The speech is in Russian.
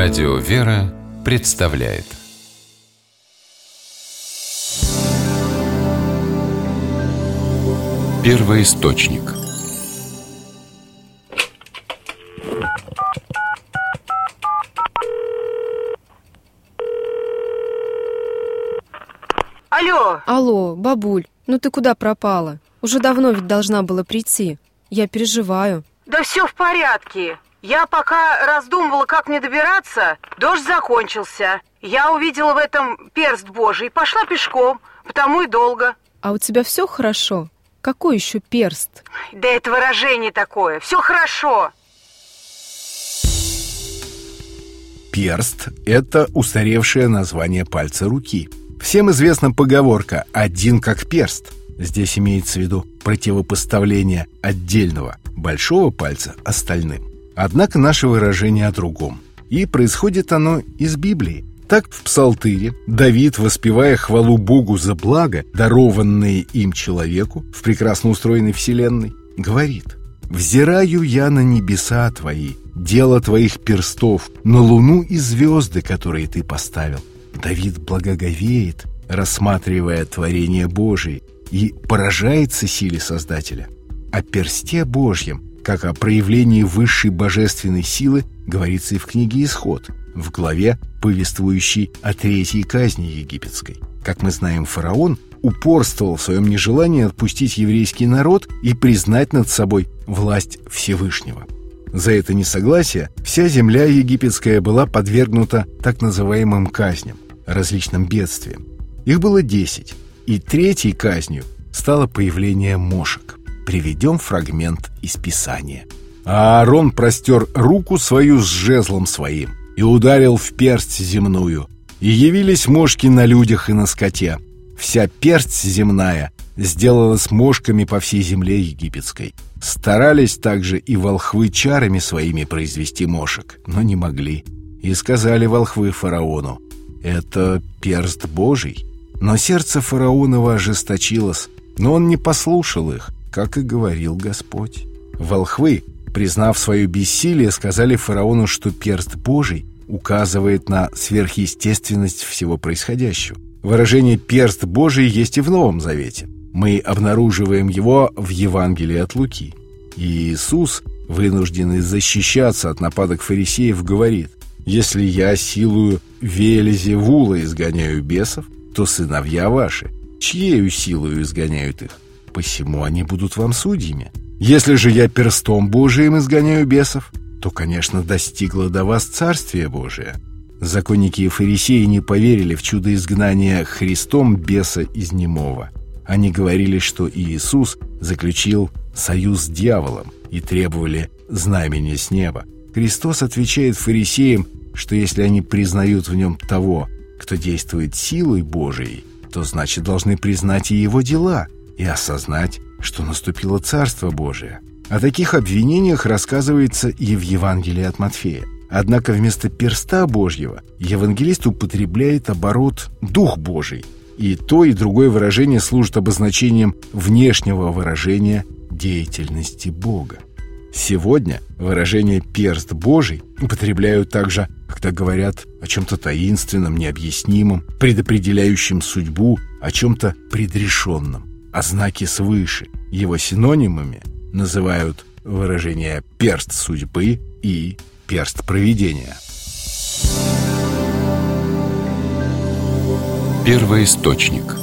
Радио «Вера» представляет Первый источник Алло, Алло, бабуль, ну ты куда пропала? Уже давно ведь должна была прийти. Я переживаю. да все в порядке. Я пока раздумывала, как мне добираться, дождь закончился. Я увидела в этом перст Божий и пошла пешком, потому и долго. А у тебя все хорошо? Какой еще перст? Да это выражение такое. Все хорошо. Перст – это устаревшее название пальца руки. Всем известна поговорка «один как перст». Здесь имеется в виду противопоставление отдельного большого пальца остальным. Однако наше выражение о другом. И происходит оно из Библии. Так в Псалтыре Давид, воспевая хвалу Богу за благо, дарованное им человеку в прекрасно устроенной вселенной, говорит «Взираю я на небеса твои, дело твоих перстов, на луну и звезды, которые ты поставил». Давид благоговеет, рассматривая творение Божие, и поражается силе Создателя. О персте Божьем, как о проявлении высшей божественной силы, говорится и в книге «Исход», в главе, повествующей о третьей казни египетской. Как мы знаем, фараон упорствовал в своем нежелании отпустить еврейский народ и признать над собой власть Всевышнего. За это несогласие вся земля египетская была подвергнута так называемым казням, различным бедствиям. Их было десять, и третьей казнью стало появление мошек. Приведем фрагмент из Писания. А Аарон простер руку свою с жезлом своим и ударил в персть земную. И явились мошки на людях и на скоте. Вся персть земная сделалась мошками по всей земле египетской. Старались также и волхвы чарами своими произвести мошек, но не могли. И сказали волхвы фараону, «Это перст Божий». Но сердце фараонова ожесточилось, но он не послушал их, как и говорил Господь. Волхвы, признав свое бессилие, сказали фараону, что перст Божий указывает на сверхъестественность всего происходящего. Выражение «перст Божий» есть и в Новом Завете. Мы обнаруживаем его в Евангелии от Луки. И Иисус, вынужденный защищаться от нападок фарисеев, говорит «Если я силою Велезевула изгоняю бесов, то сыновья ваши, чьею силою изгоняют их, посему они будут вам судьями. Если же я перстом Божиим изгоняю бесов, то, конечно, достигло до вас Царствие Божие». Законники и фарисеи не поверили в чудо изгнания Христом беса из немого. Они говорили, что Иисус заключил союз с дьяволом и требовали знамения с неба. Христос отвечает фарисеям, что если они признают в нем того, кто действует силой Божией, то значит должны признать и его дела и осознать, что наступило Царство Божие. О таких обвинениях рассказывается и в Евангелии от Матфея. Однако вместо перста Божьего евангелист употребляет оборот «Дух Божий», и то, и другое выражение служит обозначением внешнего выражения деятельности Бога. Сегодня выражение «перст Божий» употребляют также, когда говорят о чем-то таинственном, необъяснимом, предопределяющем судьбу, о чем-то предрешенном, о знаке свыше. Его синонимами называют выражение «перст судьбы» и «перст провидения». Первый источник